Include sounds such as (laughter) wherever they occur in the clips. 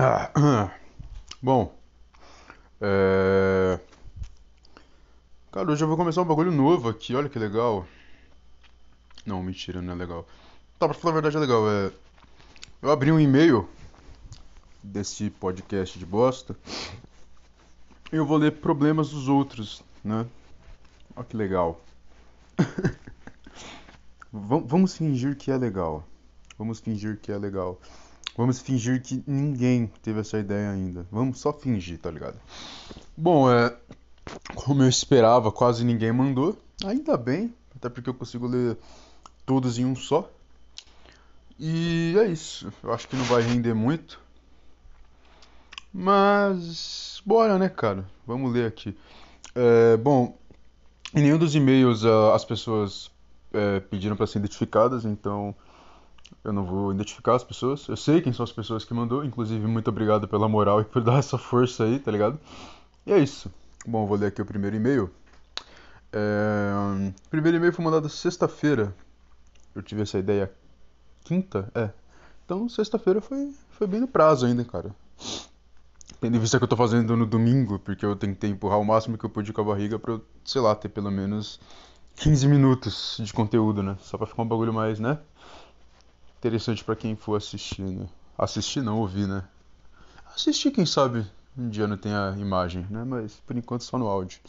Ah, (clears throat) bom, é... Cara, hoje eu vou começar um bagulho novo aqui, olha que legal. Não, mentira, não é legal. Tá, pra falar a verdade é legal, é... Eu abri um e-mail desse podcast de bosta e eu vou ler problemas dos outros, né? Olha que legal. (laughs) Vamos fingir que é legal. Vamos fingir que é legal. Vamos fingir que ninguém teve essa ideia ainda. Vamos só fingir, tá ligado? Bom, é. Como eu esperava, quase ninguém mandou. Ainda bem, até porque eu consigo ler todos em um só. E é isso. Eu acho que não vai render muito. Mas. Bora, né, cara? Vamos ler aqui. É, bom, em nenhum dos e-mails uh, as pessoas é, pediram para ser identificadas, então eu não vou identificar as pessoas. Eu sei quem são as pessoas que mandou. Inclusive, muito obrigado pela moral e por (laughs) dar essa força aí, tá ligado? E é isso. Bom, vou ler aqui o primeiro e-mail. É... O primeiro e-mail foi mandado sexta-feira. Eu tive essa ideia quinta? É. Então, sexta-feira foi, foi bem no prazo ainda, cara. Tendo em vista que eu tô fazendo no domingo, porque eu tentei empurrar o máximo que eu pude com a barriga pra eu, sei lá, ter pelo menos 15 minutos de conteúdo, né? Só pra ficar um bagulho mais, né? Interessante para quem for assistir, né? Assistir não, ouvir, né? Assistir, quem sabe, um dia não tem a imagem, né? Mas por enquanto só no áudio.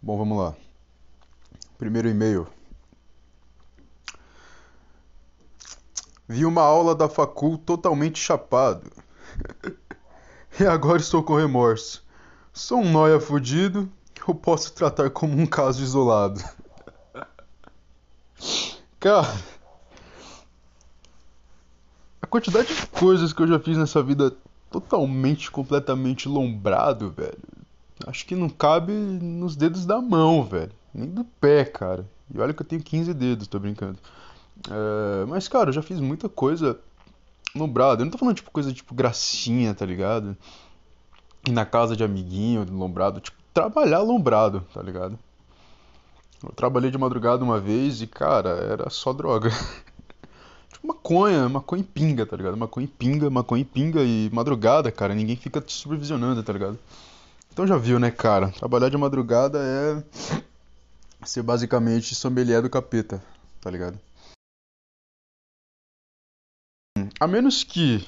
Bom, vamos lá. Primeiro e-mail. Vi uma aula da facul totalmente chapado. (laughs) e agora estou com remorso. Sou um nóia fudido, eu posso tratar como um caso isolado. (laughs) Cara, quantidade de coisas que eu já fiz nessa vida totalmente, completamente lombrado, velho. Acho que não cabe nos dedos da mão, velho. Nem do pé, cara. E olha que eu tenho 15 dedos, tô brincando. É, mas, cara, eu já fiz muita coisa lombrado. Eu não tô falando, tipo, coisa tipo gracinha, tá ligado? Ir na casa de amiguinho, lombrado. Tipo, trabalhar lombrado, tá ligado? Eu trabalhei de madrugada uma vez e, cara, era só droga. (laughs) maconha, maconha e pinga, tá ligado? Maconha e pinga, maconha e pinga e madrugada, cara, ninguém fica te supervisionando, tá ligado? Então já viu, né, cara? Trabalhar de madrugada é ser basicamente sommelier do capeta, tá ligado? A menos que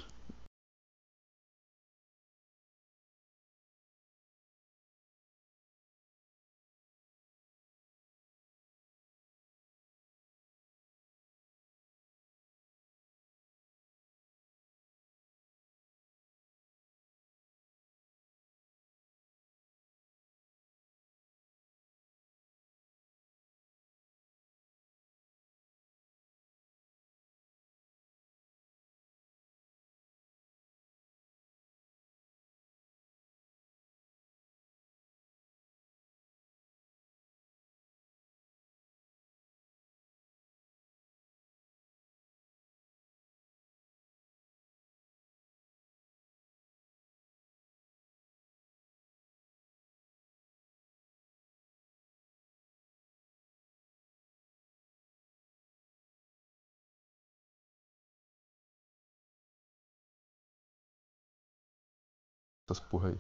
essas porra aí.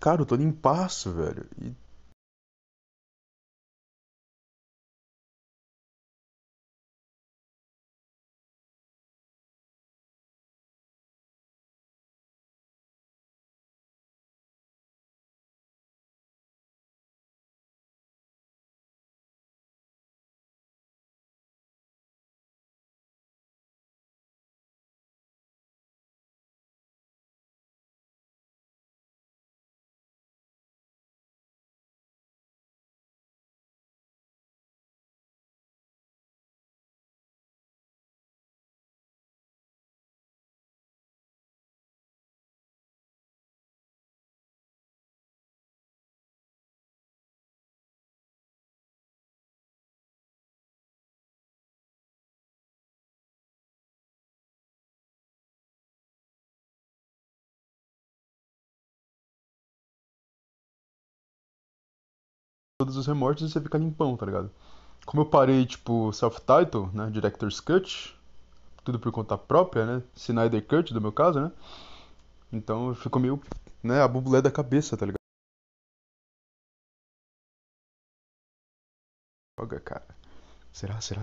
Cara, eu tô limpaço, velho. E todos os remorsos e você fica limpão, tá ligado? Como eu parei, tipo, self-title, né? Director's Cut, tudo por conta própria, né? Snyder Cut, do meu caso, né? Então ficou meio, né, a bubulé da cabeça, tá ligado? Droga, cara. Será, será?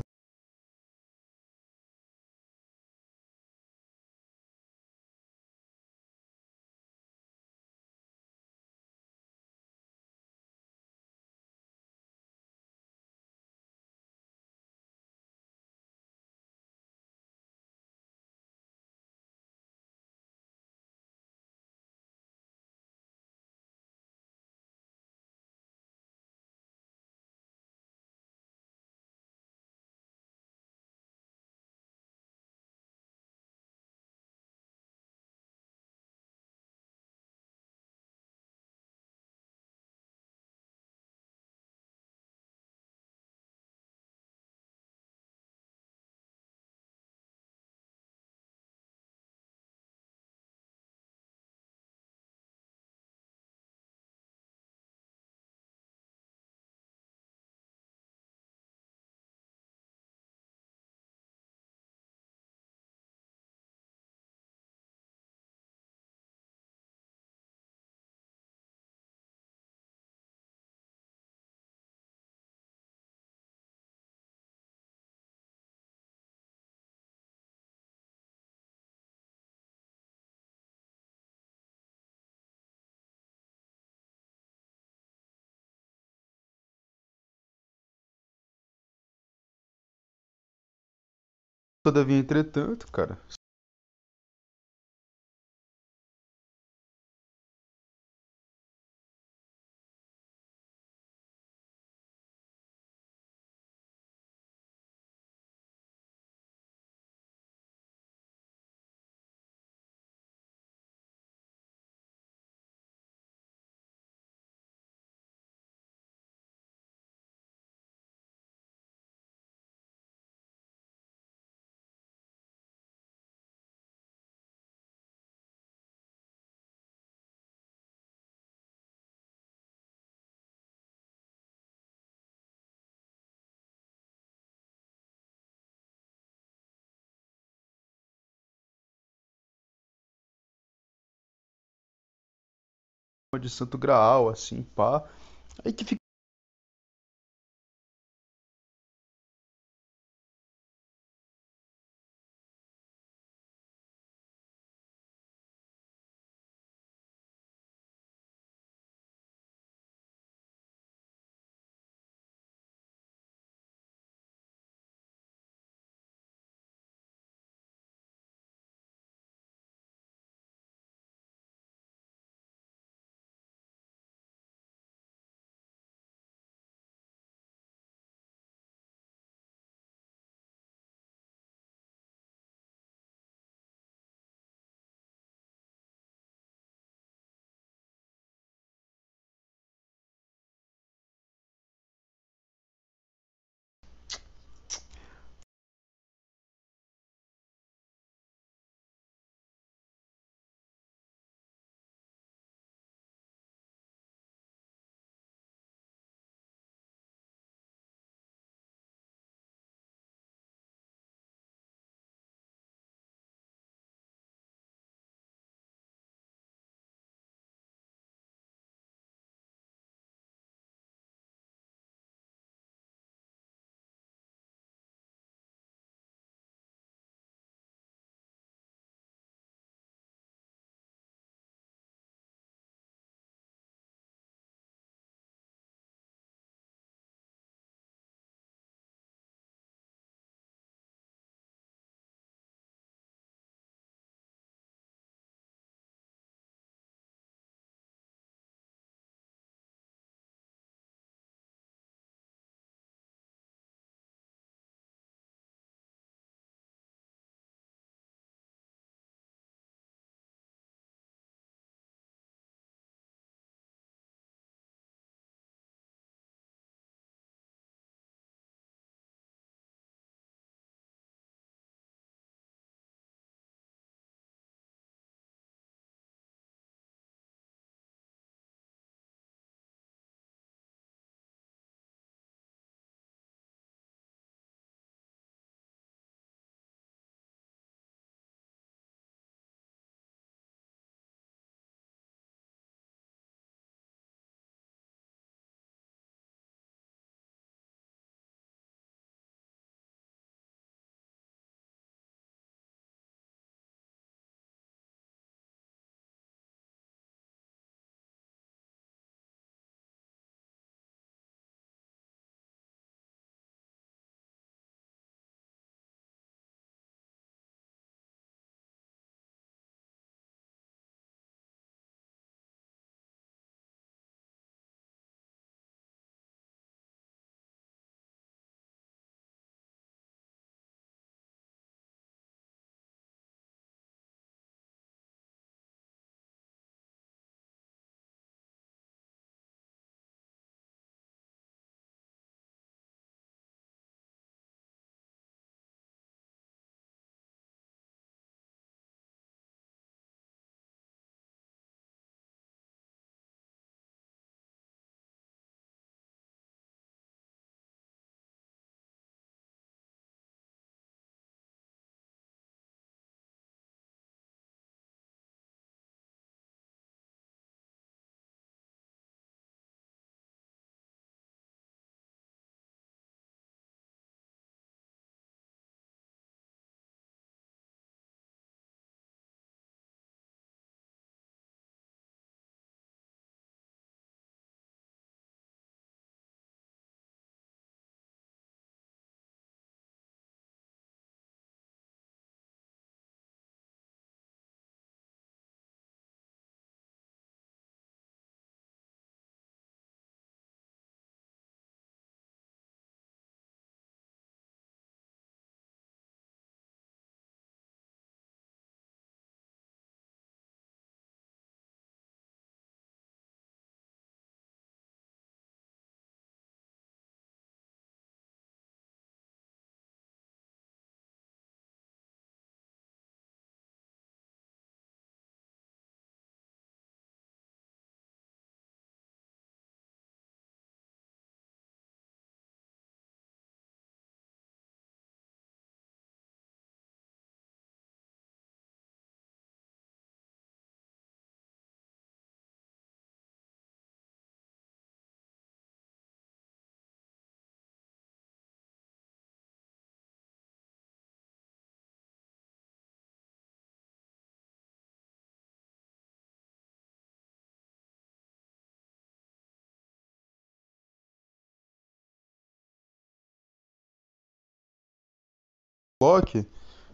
Todavia, entretanto, cara, de Santo Graal, assim, pá. Aí que fica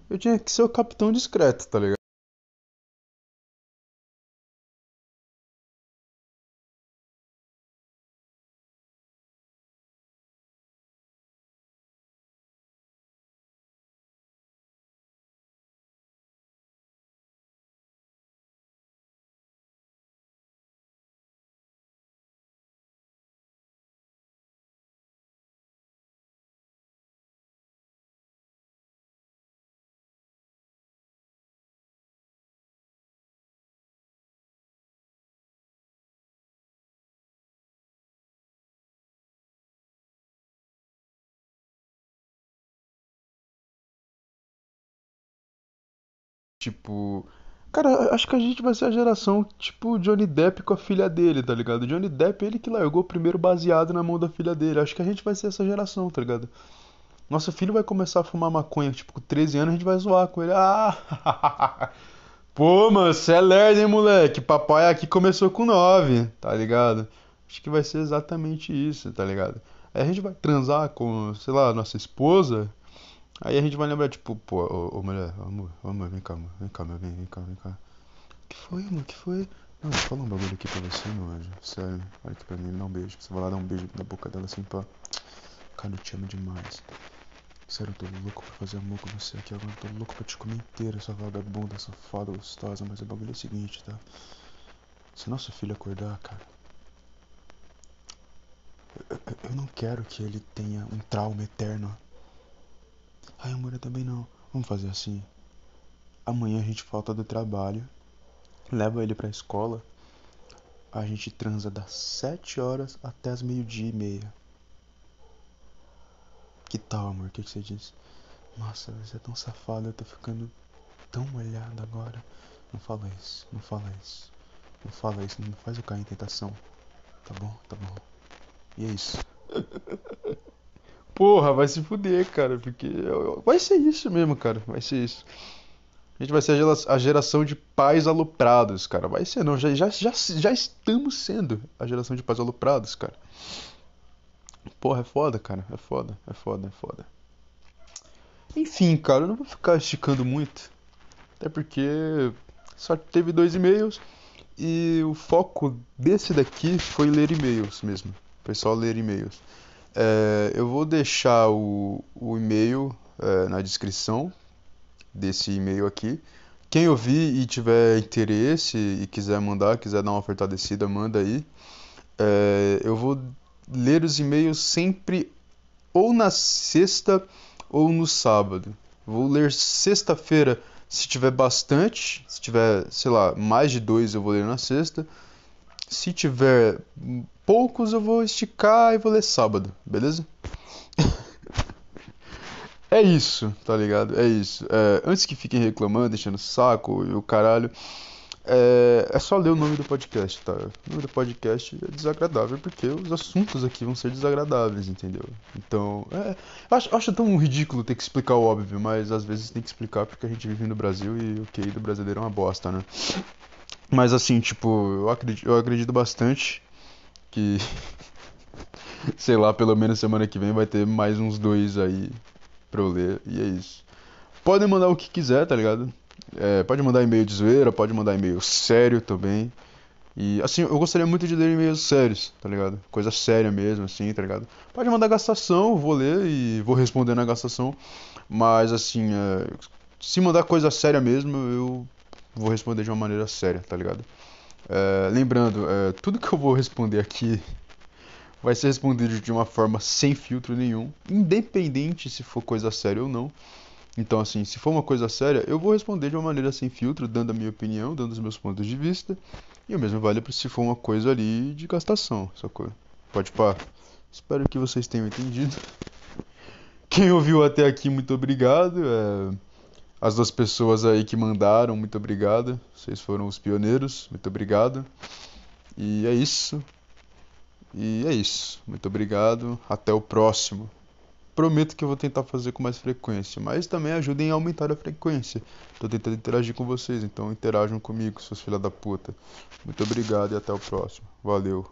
Eu tinha que ser o capitão discreto, tá ligado? Tipo, cara, acho que a gente vai ser a geração tipo Johnny Depp com a filha dele, tá ligado? Johnny Depp, ele que largou primeiro baseado na mão da filha dele. Acho que a gente vai ser essa geração, tá ligado? Nosso filho vai começar a fumar maconha, tipo, com 13 anos a gente vai zoar com ele. Ah! (laughs) Pô, mano, você é lerdo, hein, moleque? Papai aqui começou com 9, tá ligado? Acho que vai ser exatamente isso, tá ligado? Aí a gente vai transar com, sei lá, nossa esposa. Aí a gente vai lembrar, tipo, pô, ô, ô mulher, amor, amor, vem cá, amor, vem cá, meu bem, vem cá, vem cá. Que foi, amor, que foi? Não, vou falar um bagulho aqui pra você, meu anjo. Sério, olha aqui pra mim, dá um beijo. Você vai lá dar um beijo na boca dela assim, pá. Cara, eu te amo demais. Sério, eu tô louco pra fazer amor com você aqui agora. Eu tô louco pra te comer inteira, sua vagabunda, safada, gostosa. Mas o bagulho é o seguinte, tá? Se nosso filho acordar, cara. Eu não quero que ele tenha um trauma eterno. Ai, amor, eu também não. Vamos fazer assim. Amanhã a gente falta do trabalho. Leva ele pra escola. A gente transa das 7 horas até as meio-dia e meia. Que tal, amor? O que, que você diz? Nossa, você é tão safado, eu tô ficando tão molhado agora. Não fala isso, não fala isso. Não fala isso, não faz eu cair em tentação. Tá bom, tá bom. E é isso. (laughs) Porra, vai se fuder, cara, porque vai ser isso mesmo, cara, vai ser isso. A gente vai ser a geração de pais aloprados, cara. Vai ser, não, já, já, já, já estamos sendo a geração de pais aloprados, cara. Porra, é foda, cara, é foda, é foda, é foda. Enfim, cara, eu não vou ficar esticando muito. Até porque só teve dois e-mails e o foco desse daqui foi ler e-mails mesmo. Foi só ler e-mails. É, eu vou deixar o, o e-mail é, na descrição desse e-mail aqui. Quem ouvir e tiver interesse e quiser mandar, quiser dar uma oferta descida, manda aí. É, eu vou ler os e-mails sempre ou na sexta ou no sábado. Vou ler sexta-feira se tiver bastante, se tiver, sei lá, mais de dois eu vou ler na sexta. Se tiver poucos eu vou esticar e vou ler sábado, beleza? (laughs) é isso, tá ligado? É isso. É, antes que fiquem reclamando, deixando saco e o caralho, é, é, só ler o nome do podcast, tá? O nome do podcast é desagradável porque os assuntos aqui vão ser desagradáveis, entendeu? Então, é, acho, acho tão ridículo ter que explicar o óbvio, mas às vezes tem que explicar porque a gente vive no Brasil e o QI do brasileiro é uma bosta, né? Mas assim, tipo, eu acredito, eu acredito bastante que (laughs) sei lá, pelo menos semana que vem vai ter mais uns dois aí pra eu ler, e é isso. Podem mandar o que quiser, tá ligado? É, pode mandar e-mail de zoeira, pode mandar e-mail sério também. E assim, eu gostaria muito de ler e-mails sérios, tá ligado? Coisa séria mesmo, assim, tá ligado? Pode mandar gastação, vou ler e vou responder na gastação. Mas assim, é, se mandar coisa séria mesmo, eu vou responder de uma maneira séria, tá ligado? É, lembrando, é, tudo que eu vou responder aqui (laughs) vai ser respondido de uma forma sem filtro nenhum, independente se for coisa séria ou não. Então, assim, se for uma coisa séria, eu vou responder de uma maneira sem filtro, dando a minha opinião, dando os meus pontos de vista. E o mesmo vale para se for uma coisa ali de gastação, sacou? Pode pá. Espero que vocês tenham entendido. (laughs) Quem ouviu até aqui, muito obrigado. É as duas pessoas aí que mandaram, muito obrigado. Vocês foram os pioneiros, muito obrigado. E é isso. E é isso. Muito obrigado. Até o próximo. Prometo que eu vou tentar fazer com mais frequência, mas também ajudem a aumentar a frequência. Tô tentando interagir com vocês, então interajam comigo, seus filha da puta. Muito obrigado e até o próximo. Valeu.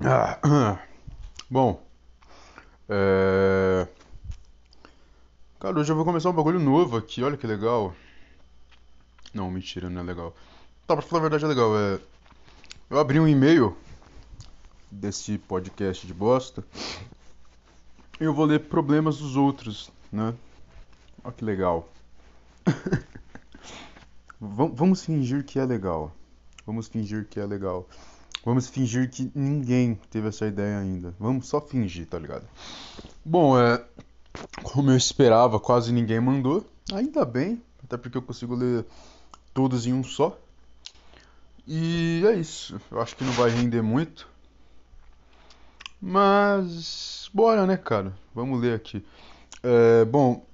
Ah, (clears throat) bom, é... Cara, hoje eu vou começar um bagulho novo aqui, olha que legal. Não, mentira, não é legal. Tá, pra falar a verdade é legal, é... Eu abri um e-mail desse podcast de bosta e eu vou ler problemas dos outros, né? Olha que legal. (laughs) Vamos fingir que é legal. Vamos fingir que é legal. Vamos fingir que ninguém teve essa ideia ainda. Vamos só fingir, tá ligado? Bom, é. Como eu esperava, quase ninguém mandou. Ainda bem, até porque eu consigo ler todos em um só. E é isso. Eu acho que não vai render muito. Mas. Bora, né, cara? Vamos ler aqui. É, bom,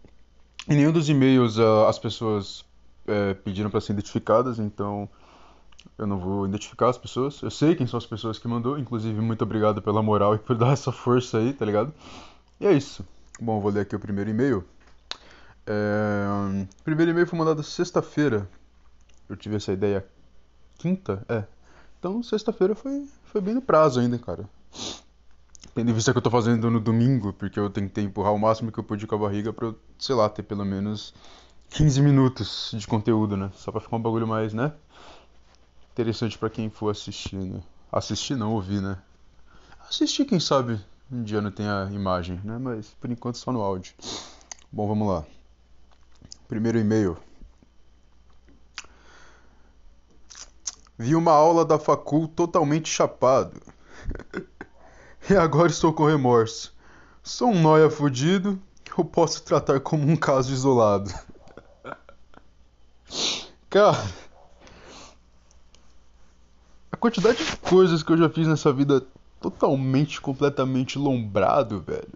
em nenhum dos e-mails uh, as pessoas é, pediram para ser identificadas, então eu não vou identificar as pessoas. Eu sei quem são as pessoas que mandou, inclusive muito obrigado pela moral e por (laughs) dar essa força aí, tá ligado? E é isso. Bom, vou ler aqui o primeiro e-mail. É... O primeiro e-mail foi mandado sexta-feira. Eu tive essa ideia quinta? É. Então sexta-feira foi, foi bem no prazo ainda, cara. Tendo em vista que eu tô fazendo no domingo, porque eu tentei empurrar o máximo que eu pude com a barriga pra sei lá, ter pelo menos 15 minutos de conteúdo, né? Só pra ficar um bagulho mais, né? Interessante para quem for assistir, né? Assistir não, ouvir, né? Assistir, quem sabe, um dia não tem a imagem, né? Mas por enquanto só no áudio. Bom, vamos lá. Primeiro e-mail. Vi uma aula da facul totalmente chapado. (laughs) e agora estou com remorso. Sou um noia fudido, eu posso tratar como um caso isolado. (laughs) Cara, quantidade de coisas que eu já fiz nessa vida totalmente, completamente lombrado, velho.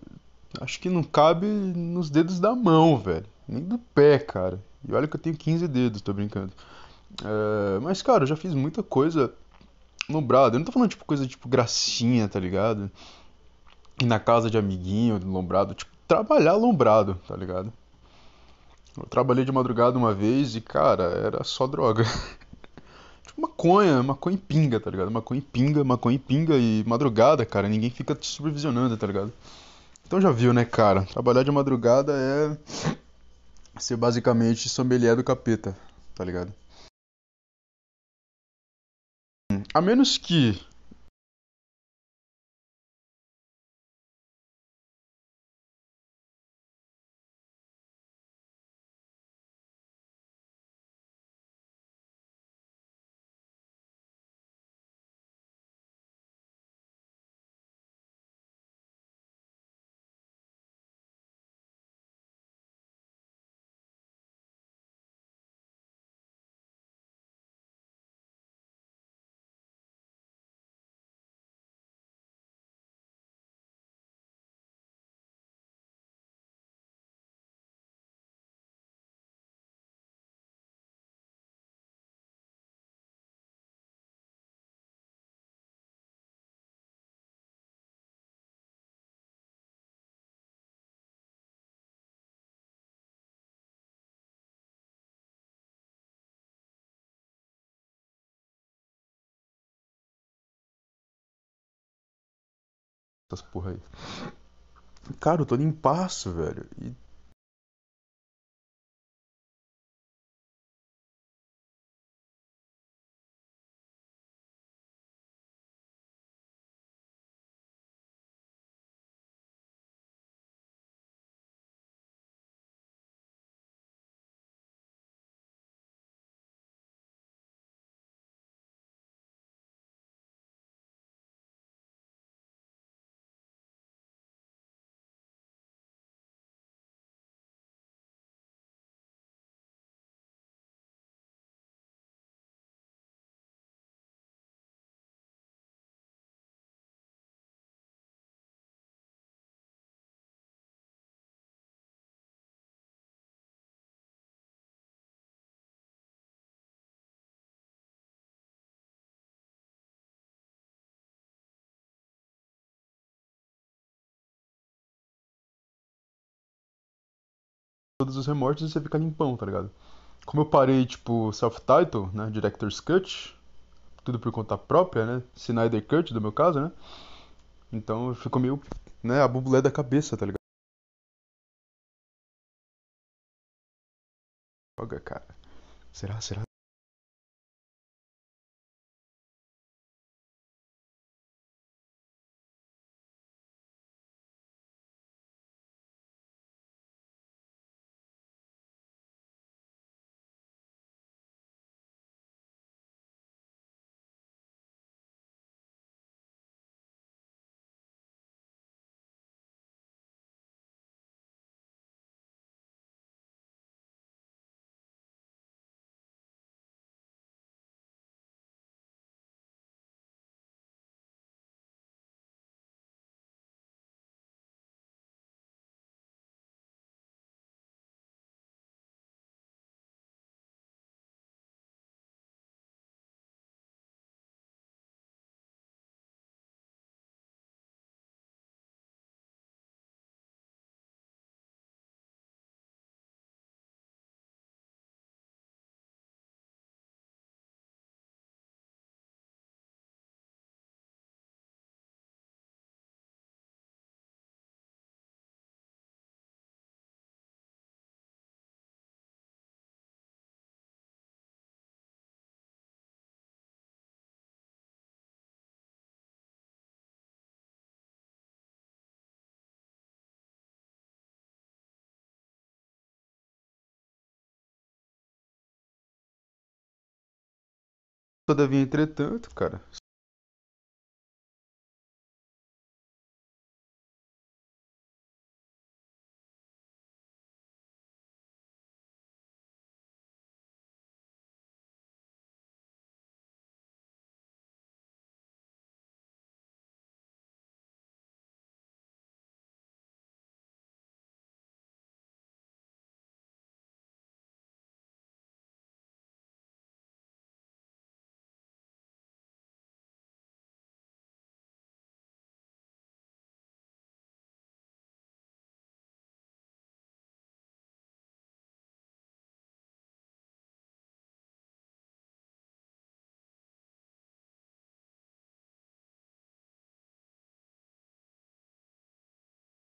Acho que não cabe nos dedos da mão, velho. Nem do pé, cara. E olha que eu tenho 15 dedos, tô brincando. É, mas, cara, eu já fiz muita coisa lombrado. Eu não tô falando, tipo, coisa tipo gracinha, tá ligado? Ir na casa de amiguinho, lombrado. Tipo, trabalhar lombrado, tá ligado? Eu trabalhei de madrugada uma vez e, cara, era só droga. (laughs) Tipo maconha, maconha em pinga, tá ligado? Maconha em pinga, maconha em pinga e madrugada, cara, ninguém fica te supervisionando, tá ligado? Então já viu, né, cara? Trabalhar de madrugada é ser basicamente sommelier do capeta, tá ligado? A menos que essas porra aí. Cara, eu tô limpaço, velho. E todos os remotes e você fica limpão, tá ligado? Como eu parei, tipo, self-title, né? Director's Cut, tudo por conta própria, né? Snyder Cut, do meu caso, né? Então ficou meio, né? A bubulé da cabeça, tá ligado? Droga, cara. Será, será? Todavia, entretanto, cara.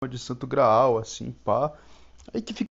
De Santo Graal, assim, pá. Aí que fica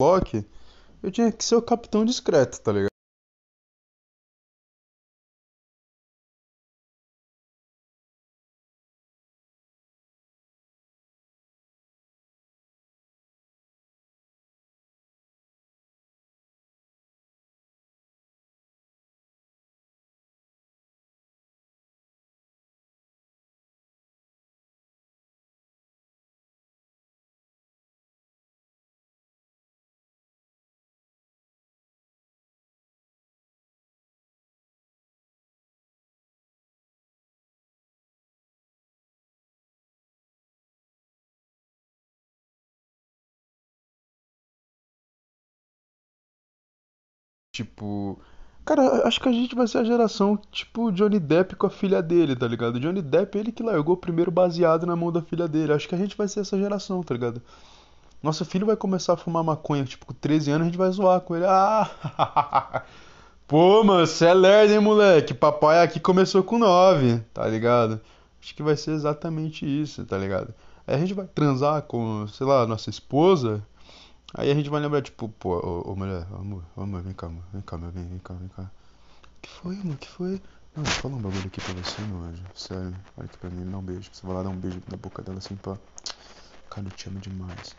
Loki, eu tinha que ser o capitão discreto, tá ligado? Tipo, cara, acho que a gente vai ser a geração tipo Johnny Depp com a filha dele, tá ligado? Johnny Depp, ele que largou o primeiro baseado na mão da filha dele. Acho que a gente vai ser essa geração, tá ligado? Nosso filho vai começar a fumar maconha, tipo, com 13 anos a gente vai zoar com ele. Ah! (laughs) Pô, mano, você é lerdo, hein, moleque? Papai aqui começou com 9, tá ligado? Acho que vai ser exatamente isso, tá ligado? Aí a gente vai transar com, sei lá, nossa esposa. Aí a gente vai lembrar, tipo, pô, ô, ô mulher, amor, amor, vem cá, amor, vem cá, meu, vem, vem cá, vem cá. Que foi, amor? Que foi? Não, vou falar um bagulho aqui pra você, meu anjo. Sério, olha aqui pra mim, me dá um beijo. Você vai lá dar um beijo na boca dela assim, pá. Cara, eu te amo demais.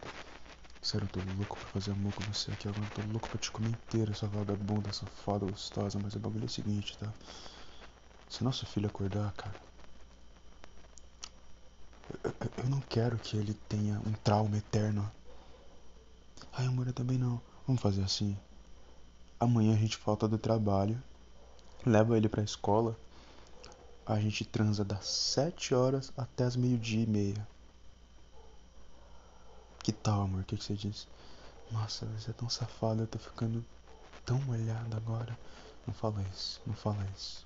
Sério, eu tô louco pra fazer amor com você aqui agora. Eu tô louco pra te comer inteira, essa vagabunda, essa foda gostosa. Mas o bagulho é o seguinte, tá? Se nosso filho acordar, cara. Eu, eu, eu não quero que ele tenha um trauma eterno Ai, amor, eu também não. Vamos fazer assim. Amanhã a gente falta do trabalho, leva ele pra escola. A gente transa das 7 horas até as meio-dia e meia. Que tal, amor? O que, que você diz? Nossa, você é tão safado, eu tô ficando tão molhado agora. Não fala isso, não fala isso.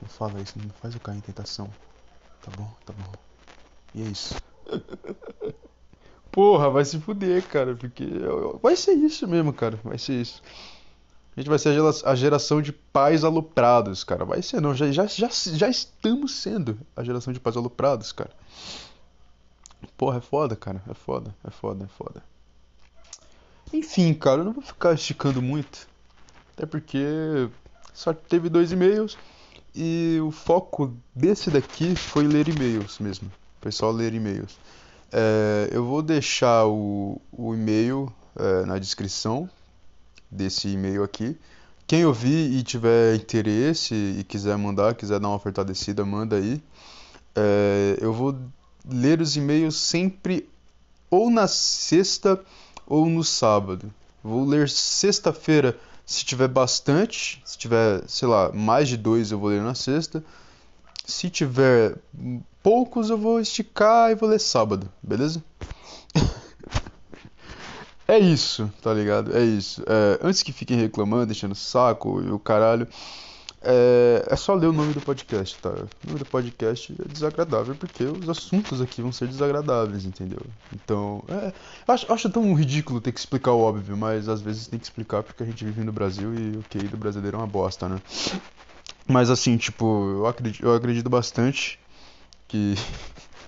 Não fala isso, não faz eu cair em tentação. Tá bom? Tá bom. E é isso. (laughs) Porra, vai se fuder, cara, porque vai ser isso mesmo, cara, vai ser isso. A gente vai ser a geração de pais aloprados, cara. Vai ser, não, já, já, já, já estamos sendo a geração de pais aloprados, cara. Porra, é foda, cara, é foda, é foda, é foda. Enfim, cara, eu não vou ficar esticando muito, até porque só teve dois e-mails e o foco desse daqui foi ler e-mails mesmo. Foi só ler e-mails. É, eu vou deixar o, o e-mail é, na descrição desse e-mail aqui. Quem ouvir e tiver interesse e quiser mandar, quiser dar uma fortalecida, manda aí. É, eu vou ler os e-mails sempre ou na sexta ou no sábado. Vou ler sexta-feira se tiver bastante, se tiver, sei lá, mais de dois eu vou ler na sexta. Se tiver poucos, eu vou esticar e vou ler sábado, beleza? é isso, tá ligado? É isso. É, antes que fiquem reclamando, deixando saco e o caralho, é, é, só ler o nome do podcast, tá? O nome do podcast é desagradável porque os assuntos aqui vão ser desagradáveis, entendeu? Então, é, acho, acho tão ridículo ter que explicar o óbvio, mas às vezes tem que explicar porque a gente vive no Brasil e o QI do brasileiro é uma bosta, né? Mas assim, tipo, eu acredito, eu acredito bastante que.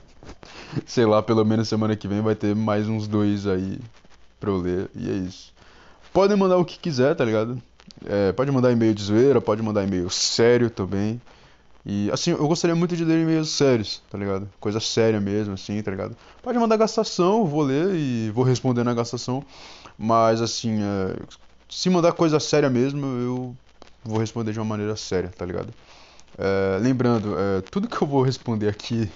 (laughs) sei lá, pelo menos semana que vem vai ter mais uns dois aí pra eu ler. E é isso. Podem mandar o que quiser, tá ligado? É, pode mandar e-mail de zoeira, pode mandar e-mail sério também. E assim, eu gostaria muito de ler e-mails sérios, tá ligado? Coisa séria mesmo, assim, tá ligado? Pode mandar gastação, vou ler e vou responder na gastação. Mas assim, é, se mandar coisa séria mesmo, eu vou responder de uma maneira séria, tá ligado? É, lembrando, é, tudo que eu vou responder aqui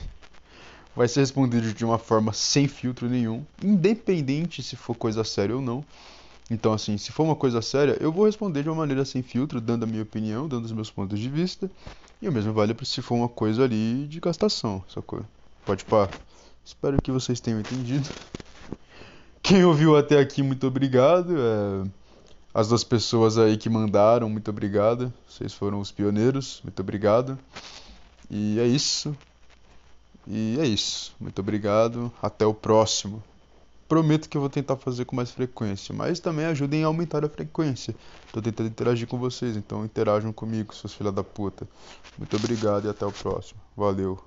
(laughs) vai ser respondido de uma forma sem filtro nenhum, independente se for coisa séria ou não. Então, assim, se for uma coisa séria, eu vou responder de uma maneira sem filtro, dando a minha opinião, dando os meus pontos de vista. E o mesmo vale para se for uma coisa ali de gastação, sacou? Pode pá. Espero que vocês tenham entendido. (laughs) Quem ouviu até aqui, muito obrigado. É as duas pessoas aí que mandaram, muito obrigado. Vocês foram os pioneiros, muito obrigado. E é isso. E é isso. Muito obrigado. Até o próximo. Prometo que eu vou tentar fazer com mais frequência, mas também ajudem a aumentar a frequência. Tô tentando interagir com vocês, então interajam comigo, seus filha da puta. Muito obrigado e até o próximo. Valeu.